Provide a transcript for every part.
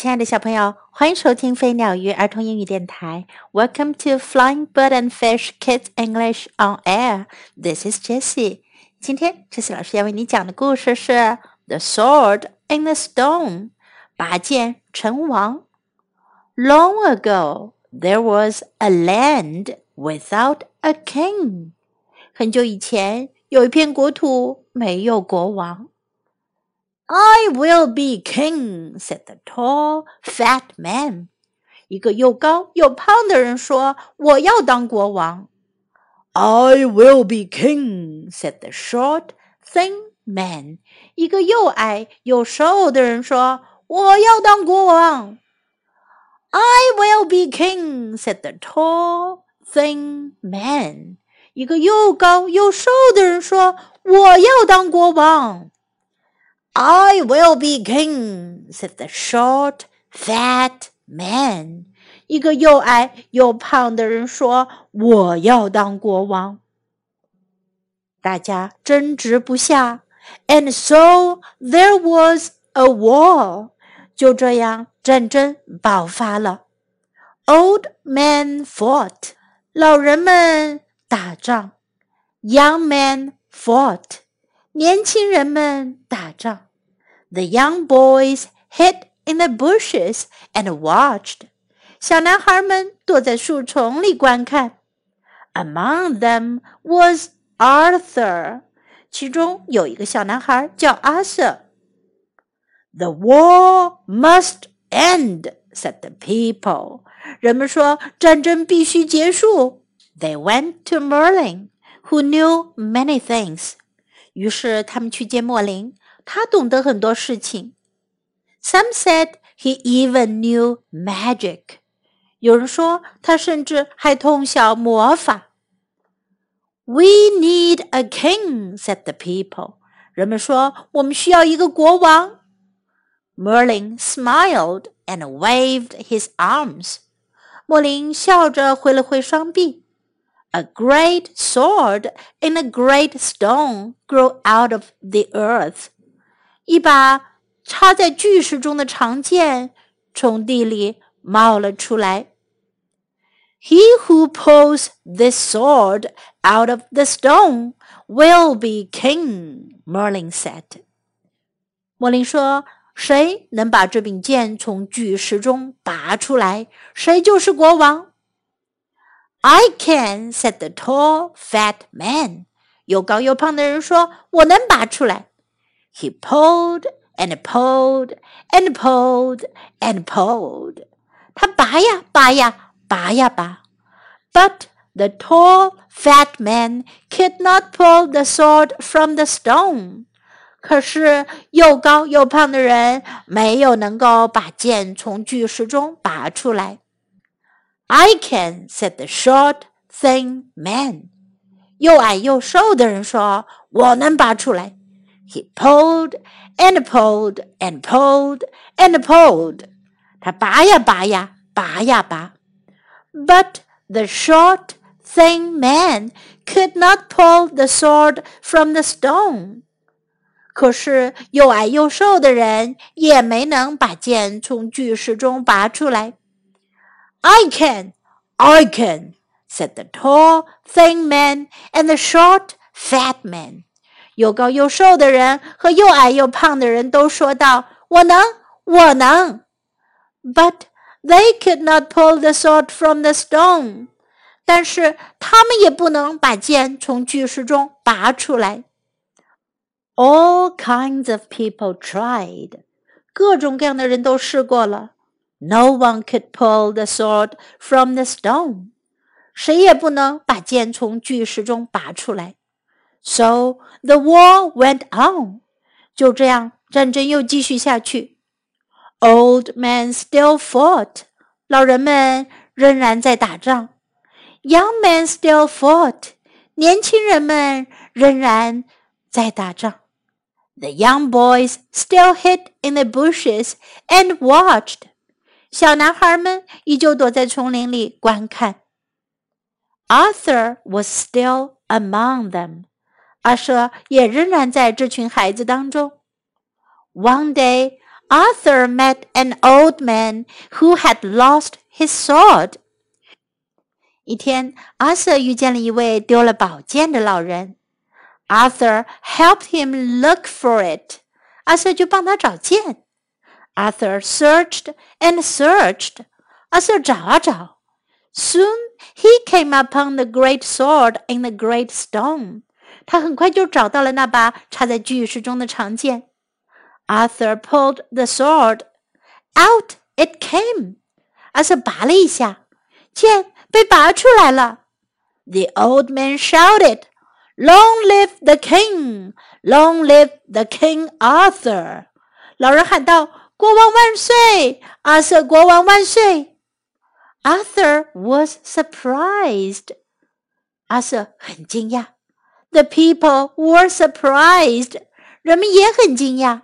亲爱的小朋友，欢迎收听飞鸟鱼儿童英语电台。Welcome to Flying Bird and Fish Kids English on Air. This is Jessie. 今天，Jessie 老师要为你讲的故事是《The Sword in the Stone》拔剑成王。Long ago, there was a land without a king. 很久以前，有一片国土没有国王。 I will be king," said the tall, fat man. 一个又高又胖的人说：“我要当国王。” I will be king," said the short, thin man. 一个又矮又瘦的人说：“我要当国王。” I will be king," said the tall, thin man. 一个又高又瘦的人说：“我要当国王。” I will be king," said the short, fat man. 一个又矮又胖的人说：“我要当国王。”大家争执不下，and so there was a war. 就这样，战争爆发了。Old men fought. 老人们打仗。Young men fought. 年轻人们打仗。The young boys hid in the bushes and watched. 小男孩们躲在树丛里观看。Among them was Arthur. 其中有一个小男孩叫阿瑟。The war must end, said the people. 人们说战争必须结束。They went to Merlin, who knew many things. 于是他们去见莫林，他懂得很多事情。Some said he even knew magic。有人说他甚至还通晓魔法。We need a king," said the people. 人们说我们需要一个国王。Merlin smiled and waved his arms. 莫林笑着挥了挥双臂。 a great sword in a great stone grew out of the earth. 一把插在巨石中的长剑从地里冒了出来。He who pulls this sword out of the stone will be king, Merlin said. 莫林说：“谁能把这柄剑从巨石中拔出来，谁就是国王。” ” I can," said the tall, fat man. 又高又胖的人说：“我能拔出来。” He pulled and pulled and pulled and pulled. 他拔呀拔呀拔呀拔。But the tall, fat man could not pull the sword from the stone. 可是又高又胖的人没有能够把剑从巨石中拔出来。 I can," said the short, thin man. 又矮又瘦的人说：“我能拔出来。” He pulled and pulled and pulled and pulled. 他拔呀拔呀拔呀拔。But the short, thin man could not pull the sword from the stone. 可是又矮又瘦的人也没能把剑从巨石中拔出来。 I can, I can, said the tall, thin man and the short, fat man. 又高又瘦的人和又矮又胖的人都说道：“我能，我能。” But they could not pull the sword from the stone. 但是他们也不能把剑从巨石中拔出来。All kinds of people tried. 各种各样的人都试过了。 no one could pull the sword from the stone. 谁也不能把剑从巨石中拔出来。So the war went on. 就这样，战争又继续下去。Old men still fought. 老人们仍然在打仗。Young men still fought. 年轻人们仍然在打仗。The young boys still hid in the bushes and watched. 小男孩们依旧躲在丛林里观看。Arthur was still among them，阿舍也仍然在这群孩子当中。One day, Arthur met an old man who had lost his sword. 一天，阿瑟遇见了一位丢了宝剑的老人。Arthur helped him look for it. 阿瑟就帮他找剑。 Arthur searched and searched. 阿瑟找啊找。Soon he came upon the great sword in the great stone. 他很快就找到了那把插在巨石中的长剑。Arthur pulled the sword. Out it came. 阿瑟拔了一下，剑被拔出来了。The old man shouted, "Long live the king! Long live the King Arthur!" 老人喊道：“ 国王万岁！阿瑟国王万岁！” Arthur was surprised. 阿瑟很惊讶。The people were surprised. 人们也很惊讶。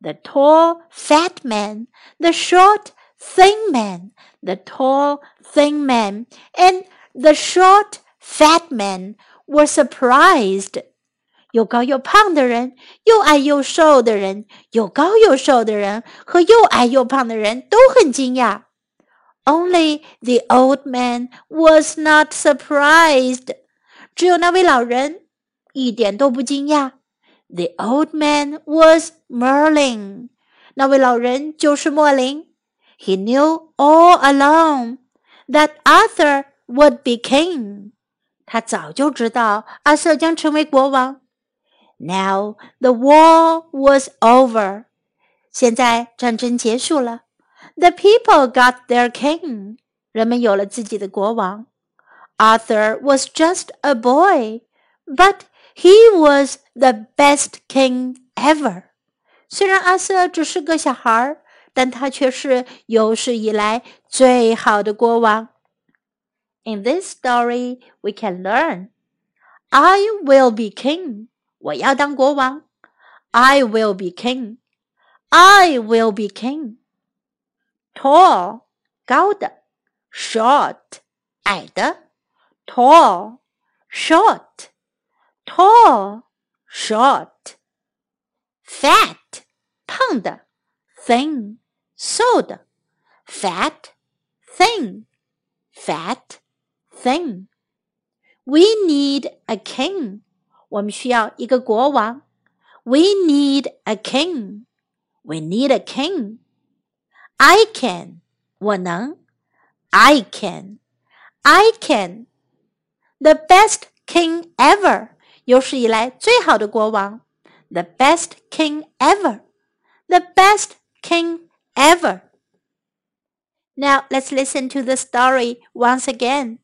The tall, fat man, the short, thin man, the tall, thin man, and the short, fat man were surprised. 又高又胖的人，又矮又瘦的人，又高又瘦的人和又矮又胖的人都很惊讶。Only the old man was not surprised. 只有那位老人一点都不惊讶。The old man was Merlin. 那位老人就是莫林。He knew all along that Arthur would be king. 他早就知道阿瑟将成为国王。 Now the war was over. 现在战争结束了。The people got their king. 人们有了自己的国王。Arthur was just a boy, but he was the best king ever. 虽然阿瑟只是个小孩儿，但他却是有史以来最好的国王。In this story, we can learn, I will be king. 我要当国王。I will be king. I will be king tall 高的，short 矮的，tall short tall short fat 胖的，thin 瘦的，fat thin fat thin We need a king. 我们需要一个国王。We need a king. We need a king. I can，我能。I can, I can. The best king ever，有史以来最好的国王。The best king ever, the best king ever. Now let's listen to the story once again.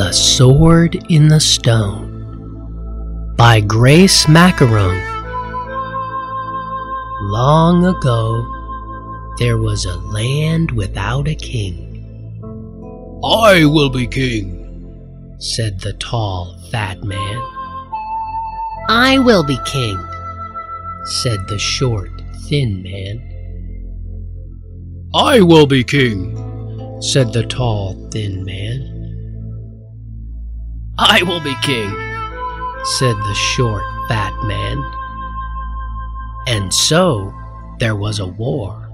The Sword in the Stone by Grace Maccarone. Long ago, there was a land without a king. I will be king, said the tall, fat man. I will be king, said the short, thin man. I will be king, said the tall, thin man. I will be king, said the short, fat man. And so there was a war.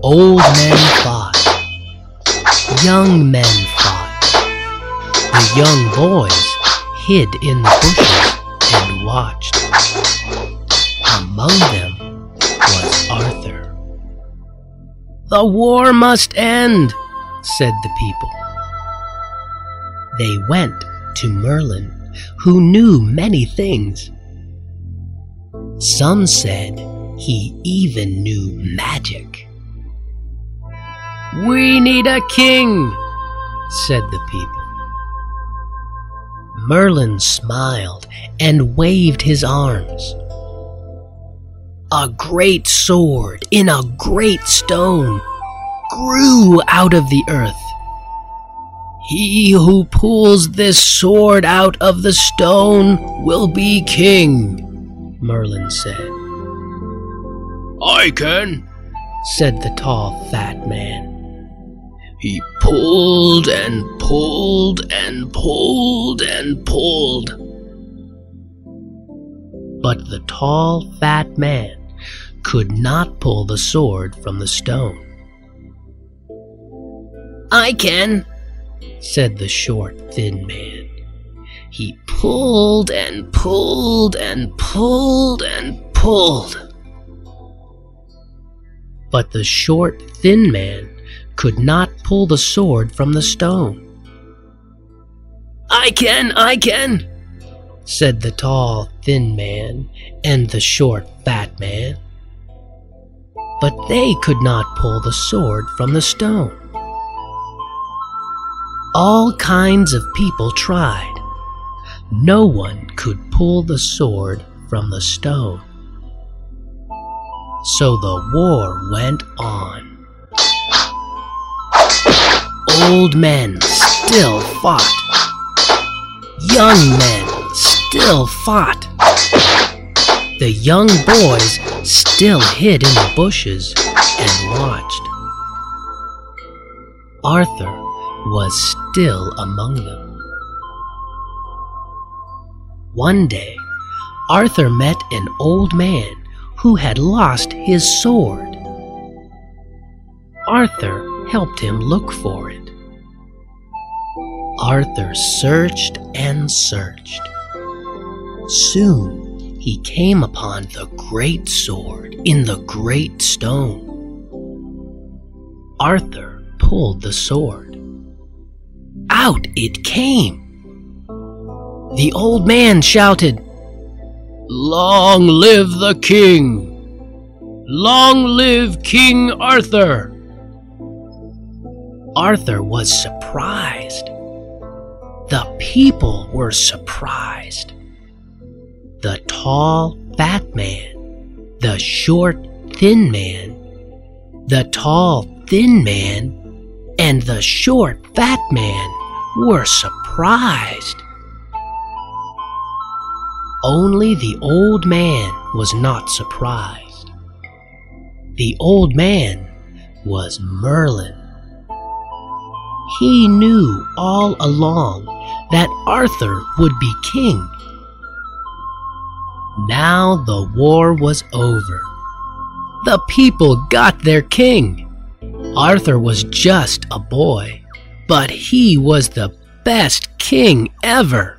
Old men fought. Young men fought. The young boys hid in the bushes and watched. Among them was Arthur. The war must end, said the people. They went to Merlin, who knew many things. Some said he even knew magic. We need a king, said the people. Merlin smiled and waved his arms. A great sword in a great stone grew out of the earth. He who pulls this sword out of the stone will be king. Merlin said. I can, said the tall, fat man. He pulled and pulled and pulled and pulled. But the tall, fat man could not pull the sword from the stone. I can, said the short, thin man. He pulled and pulled and pulled and pulled. But the short, thin man could not pull the sword from the stone. I can, I can, said the tall, thin man and the short, fat man. But they could not pull the sword from the stone. All kinds of people tried. No one could pull the sword from the stone. So the war went on. Old men still fought. Young men still fought. The young boys still hid in the bushes and watched. Arthur was still among them. One day, Arthur met an old man who had lost his sword. Arthur helped him look for it. Arthur searched and searched. Soon he came upon the great sword in the great stone. Arthur pulled the sword. Out it came. The old man shouted, Long live the king! Long live King Arthur! Arthur was surprised. The people were surprised. The tall, fat man, the short, thin man, the tall, thin man, and the short, fat man were surprised. Only the old man was not surprised. The old man was Merlin. He knew all along that Arthur would be king. Now the war was over. The people got their king. Arthur was just a boy, but he was the best king ever.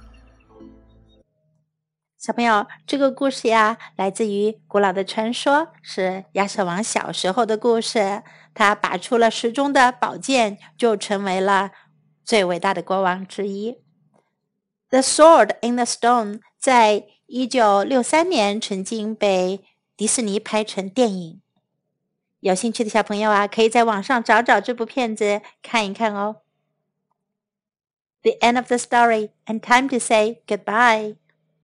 小朋友，这个故事呀，来自于古老的传说，是亚瑟王小时候的故事。他拔出了石中的宝剑，就成为了最伟大的国王之一。《The Sword in the Stone》在一九六三年曾经被迪士尼拍成电影。有兴趣的小朋友啊，可以在网上找找这部片子看一看哦。 The end of the story, and time to say goodbye.